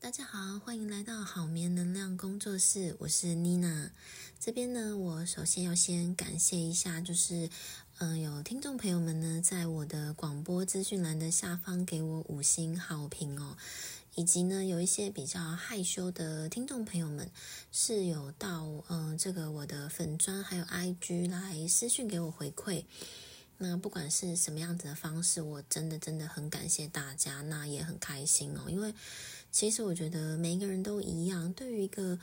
大家好，欢迎来到好眠能量工作室，我是妮娜。这边呢，我首先要先感谢一下，就是嗯，有听众朋友们呢，在我的广播资讯栏的下方给我五星好评哦，以及呢，有一些比较害羞的听众朋友们是有到嗯这个我的粉砖还有 IG 来私讯给我回馈。那不管是什么样子的方式，我真的真的很感谢大家，那也很开心哦，因为。其实我觉得每一个人都一样。对于一个，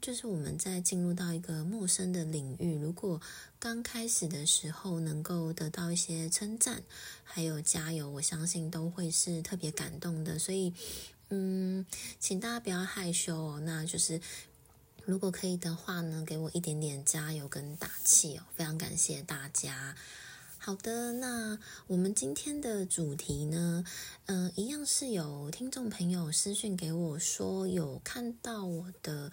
就是我们在进入到一个陌生的领域，如果刚开始的时候能够得到一些称赞，还有加油，我相信都会是特别感动的。所以，嗯，请大家不要害羞哦。那就是如果可以的话呢，给我一点点加油跟打气哦，非常感谢大家。好的，那我们今天的主题呢，嗯，一样是有听众朋友私讯给我说，有看到我的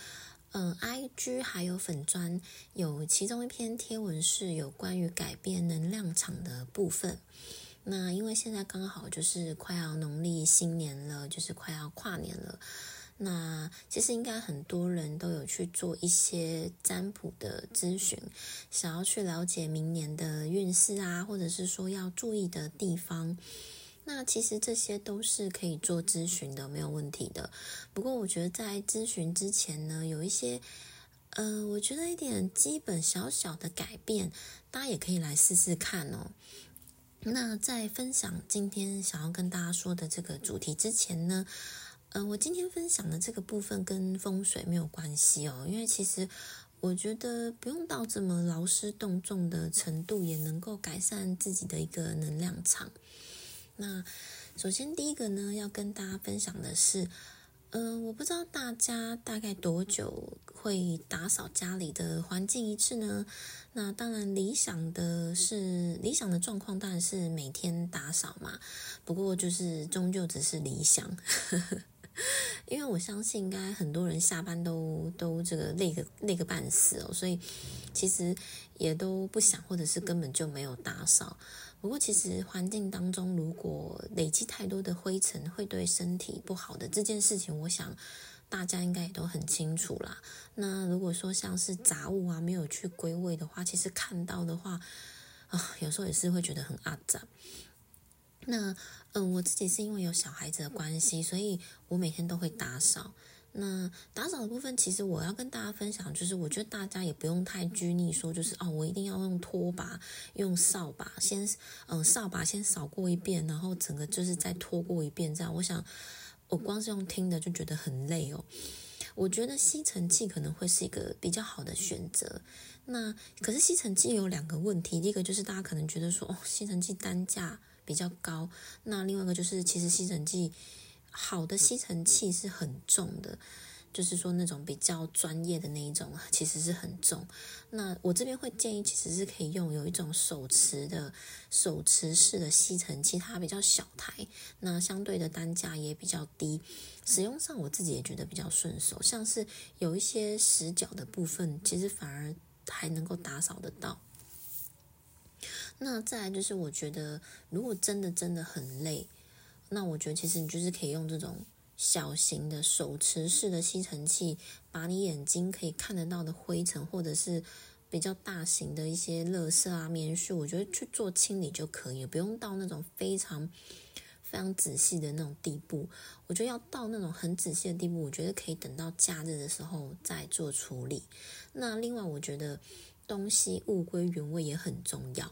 嗯，IG 还有粉砖，有其中一篇贴文是有关于改变能量场的部分。那因为现在刚好就是快要农历新年了，就是快要跨年了。那其实应该很多人都有去做一些占卜的咨询，想要去了解明年的运势啊，或者是说要注意的地方。那其实这些都是可以做咨询的，没有问题的。不过我觉得在咨询之前呢，有一些，呃，我觉得一点基本小小的改变，大家也可以来试试看哦。那在分享今天想要跟大家说的这个主题之前呢。嗯，我今天分享的这个部分跟风水没有关系哦，因为其实我觉得不用到这么劳师动众的程度，也能够改善自己的一个能量场。那首先第一个呢，要跟大家分享的是，嗯，我不知道大家大概多久会打扫家里的环境一次呢？那当然理想的是理想的状况当然是每天打扫嘛，不过就是终究只是理想。因为我相信，应该很多人下班都都这个累个累个半死哦，所以其实也都不想，或者是根本就没有打扫。不过，其实环境当中如果累积太多的灰尘，会对身体不好的这件事情，我想大家应该也都很清楚啦。那如果说像是杂物啊，没有去归位的话，其实看到的话啊，有时候也是会觉得很阿杂。那嗯，我自己是因为有小孩子的关系，所以我每天都会打扫。那打扫的部分，其实我要跟大家分享，就是我觉得大家也不用太拘泥，说就是哦，我一定要用拖把、用扫把，先嗯扫把先扫过一遍，然后整个就是再拖过一遍，这样。我想我光是用听的就觉得很累哦。我觉得吸尘器可能会是一个比较好的选择。那可是吸尘器有两个问题，第一个就是大家可能觉得说哦，吸尘器单价。比较高，那另外一个就是，其实吸尘器好的吸尘器是很重的，就是说那种比较专业的那一种，其实是很重。那我这边会建议，其实是可以用有一种手持的手持式的吸尘器，它比较小台，那相对的单价也比较低，使用上我自己也觉得比较顺手。像是有一些死角的部分，其实反而还能够打扫得到。那再来就是，我觉得如果真的真的很累，那我觉得其实你就是可以用这种小型的手持式的吸尘器，把你眼睛可以看得到的灰尘，或者是比较大型的一些垃圾啊、棉絮，我觉得去做清理就可以，不用到那种非常非常仔细的那种地步。我觉得要到那种很仔细的地步，我觉得可以等到假日的时候再做处理。那另外，我觉得东西物归原位也很重要。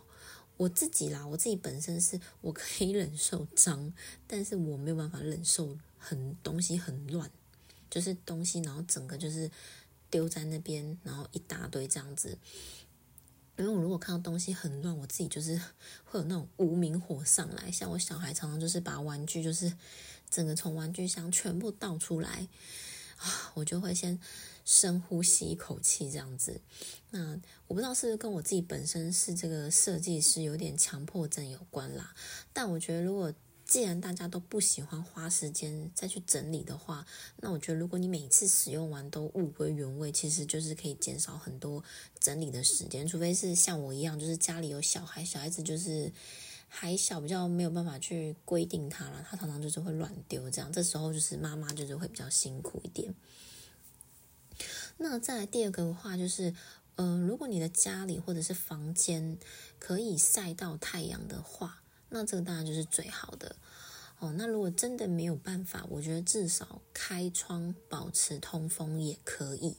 我自己啦，我自己本身是我可以忍受脏，但是我没有办法忍受很东西很乱，就是东西然后整个就是丢在那边，然后一大堆这样子。因为我如果看到东西很乱，我自己就是会有那种无名火上来。像我小孩常常就是把玩具就是整个从玩具箱全部倒出来啊，我就会先。深呼吸一口气，这样子。那我不知道是不是跟我自己本身是这个设计师有点强迫症有关啦。但我觉得，如果既然大家都不喜欢花时间再去整理的话，那我觉得如果你每次使用完都物归原位，其实就是可以减少很多整理的时间。除非是像我一样，就是家里有小孩，小孩子就是。还小，比较没有办法去规定它了，它常常就是会乱丢，这样，这时候就是妈妈就是会比较辛苦一点。那再来第二个的话，就是，嗯，如果你的家里或者是房间可以晒到太阳的话，那这个当然就是最好的。哦，那如果真的没有办法，我觉得至少开窗保持通风也可以。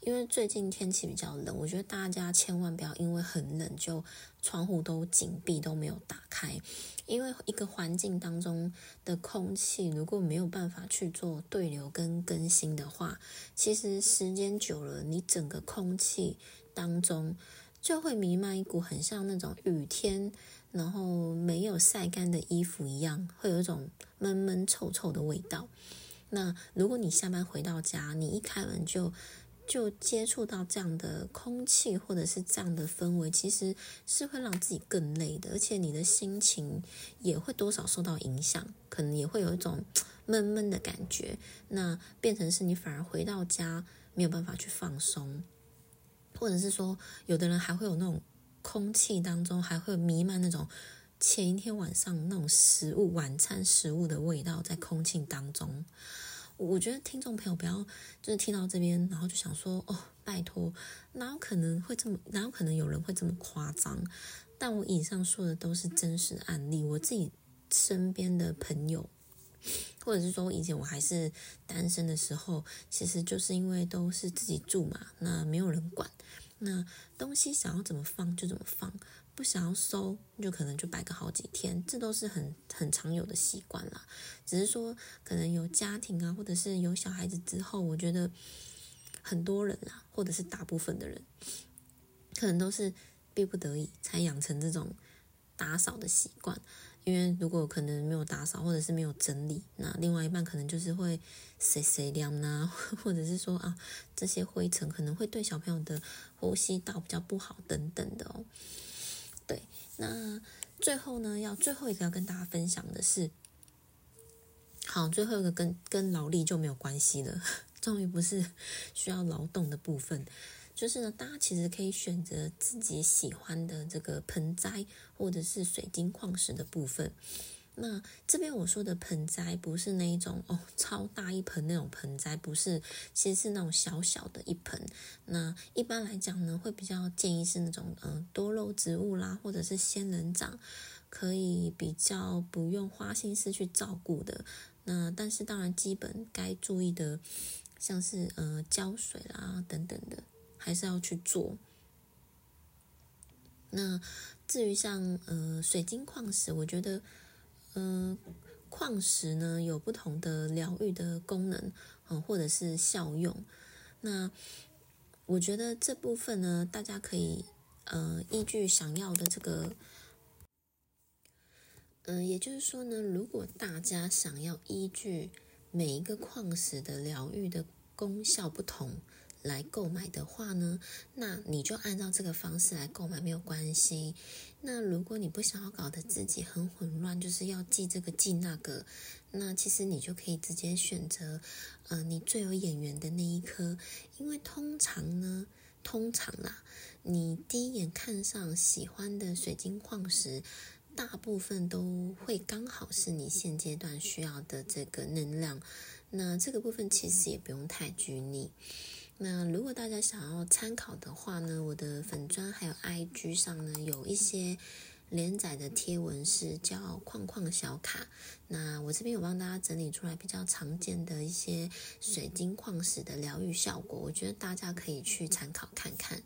因为最近天气比较冷，我觉得大家千万不要因为很冷就窗户都紧闭都没有打开。因为一个环境当中的空气如果没有办法去做对流跟更新的话，其实时间久了，你整个空气当中就会弥漫一股很像那种雨天，然后没有晒干的衣服一样，会有一种闷闷臭臭的味道。那如果你下班回到家，你一开门就就接触到这样的空气，或者是这样的氛围，其实是会让自己更累的，而且你的心情也会多少受到影响，可能也会有一种 闷闷的感觉。那变成是你反而回到家没有办法去放松，或者是说，有的人还会有那种空气当中还会弥漫那种前一天晚上那种食物晚餐食物的味道在空气当中。我觉得听众朋友不要就是听到这边，然后就想说哦，拜托，哪有可能会这么，哪有可能有人会这么夸张？但我以上说的都是真实案例，我自己身边的朋友，或者是说以前我还是单身的时候，其实就是因为都是自己住嘛，那没有人管，那东西想要怎么放就怎么放。不想要收，就可能就摆个好几天，这都是很很常有的习惯啦。只是说，可能有家庭啊，或者是有小孩子之后，我觉得很多人啊，或者是大部分的人，可能都是逼不得已才养成这种打扫的习惯。因为如果可能没有打扫，或者是没有整理，那另外一半可能就是会谁谁凉呐，或者是说啊，这些灰尘可能会对小朋友的呼吸道比较不好等等的哦。对，那最后呢，要最后一个要跟大家分享的是，好，最后一个跟跟劳力就没有关系了，终于不是需要劳动的部分，就是呢，大家其实可以选择自己喜欢的这个盆栽或者是水晶矿石的部分。那这边我说的盆栽不是那一种哦，超大一盆那种盆栽，不是，其实是那种小小的一盆。那一般来讲呢，会比较建议是那种嗯多肉植物啦，或者是仙人掌，可以比较不用花心思去照顾的。那但是当然基本该注意的，像是呃浇水啦等等的，还是要去做。那至于像呃水晶矿石，我觉得。嗯，矿石呢有不同的疗愈的功能，嗯，或者是效用。那我觉得这部分呢，大家可以呃依据想要的这个，嗯，也就是说呢，如果大家想要依据每一个矿石的疗愈的功效不同。来购买的话呢，那你就按照这个方式来购买没有关系。那如果你不想要搞得自己很混乱，就是要记这个记那个，那其实你就可以直接选择，呃，你最有眼缘的那一颗。因为通常呢，通常啦，你第一眼看上喜欢的水晶矿石，大部分都会刚好是你现阶段需要的这个能量。那这个部分其实也不用太拘泥。那如果大家想要参考的话呢，我的粉砖还有 IG 上呢有一些连载的贴文是叫“框框小卡”。那我这边有帮大家整理出来比较常见的一些水晶矿石的疗愈效果，我觉得大家可以去参考看看。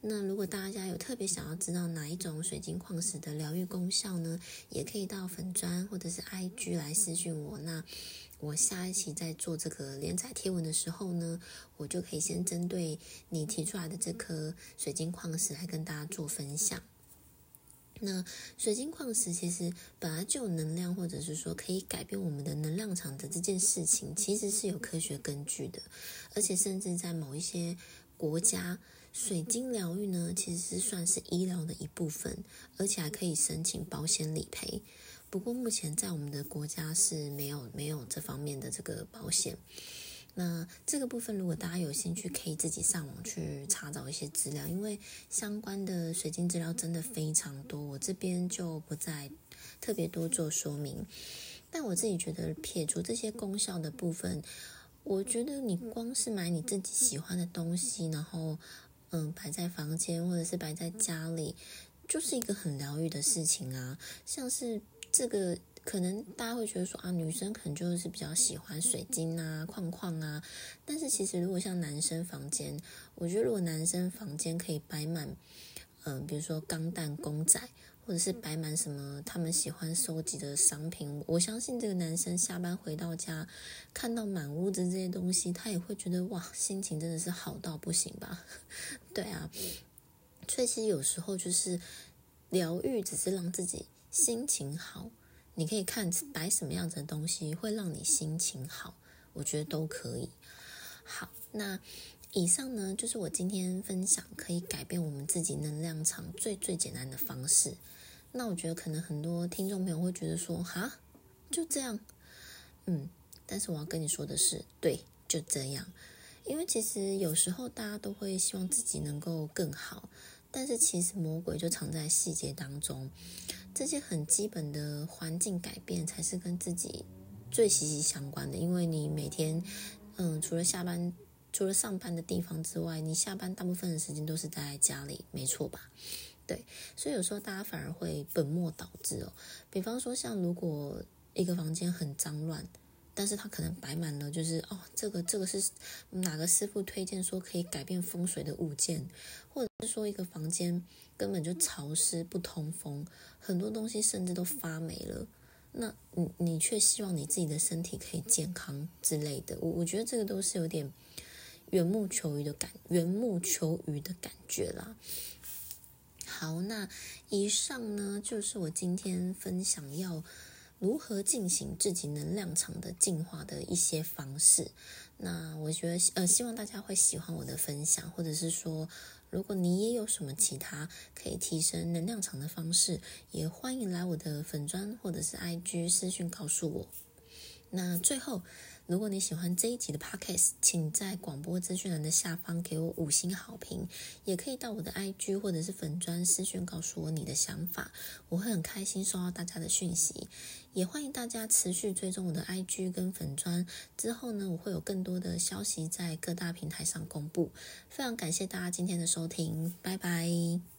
那如果大家有特别想要知道哪一种水晶矿石的疗愈功效呢，也可以到粉砖或者是 IG 来私讯我。那我下一期在做这个连载贴文的时候呢，我就可以先针对你提出来的这颗水晶矿石来跟大家做分享。那水晶矿石其实本来就有能量，或者是说可以改变我们的能量场的这件事情，其实是有科学根据的。而且甚至在某一些国家，水晶疗愈呢，其实是算是医疗的一部分，而且还可以申请保险理赔。不过目前在我们的国家是没有没有这方面的这个保险。那这个部分如果大家有兴趣，可以自己上网去查找一些资料，因为相关的水晶资料真的非常多，我这边就不再特别多做说明。但我自己觉得，撇除这些功效的部分，我觉得你光是买你自己喜欢的东西，然后嗯摆在房间或者是摆在家里，就是一个很疗愈的事情啊。像是这个。可能大家会觉得说啊，女生可能就是比较喜欢水晶啊、框框啊。但是其实如果像男生房间，我觉得如果男生房间可以摆满，嗯，比如说钢弹公仔，或者是摆满什么他们喜欢收集的商品，我相信这个男生下班回到家，看到满屋子这些东西，他也会觉得哇，心情真的是好到不行吧？对啊，所以其实有时候就是疗愈，只是让自己心情好。你可以看摆什么样子的东西会让你心情好，我觉得都可以。好，那以上呢就是我今天分享可以改变我们自己能量场最最简单的方式。那我觉得可能很多听众朋友会觉得说，哈，就这样，嗯，但是我要跟你说的是，对，就这样。因为其实有时候大家都会希望自己能够更好，但是其实魔鬼就藏在细节当中。这些很基本的环境改变才是跟自己最息息相关的，因为你每天，嗯，除了下班、除了上班的地方之外，你下班大部分的时间都是待在家里，没错吧？对，所以有时候大家反而会本末倒置哦。比方说，像如果一个房间很脏乱，但是它可能摆满了，就是哦，这个这个是哪个师傅推荐说可以改变风水的物件，或者是说一个房间根本就潮湿不通风，很多东西甚至都发霉了，那你你却希望你自己的身体可以健康之类的，我我觉得这个都是有点缘木求鱼的感缘木求鱼的感觉啦。好，那以上呢就是我今天分享要。如何进行自己能量场的进化的一些方式？那我觉得，呃，希望大家会喜欢我的分享，或者是说，如果你也有什么其他可以提升能量场的方式，也欢迎来我的粉砖或者是 IG 私讯告诉我。那最后。如果你喜欢这一集的 podcast，请在广播资讯栏的下方给我五星好评，也可以到我的 IG 或者是粉砖私讯告诉我你的想法，我会很开心收到大家的讯息。也欢迎大家持续追踪我的 IG 跟粉砖，之后呢，我会有更多的消息在各大平台上公布。非常感谢大家今天的收听，拜拜。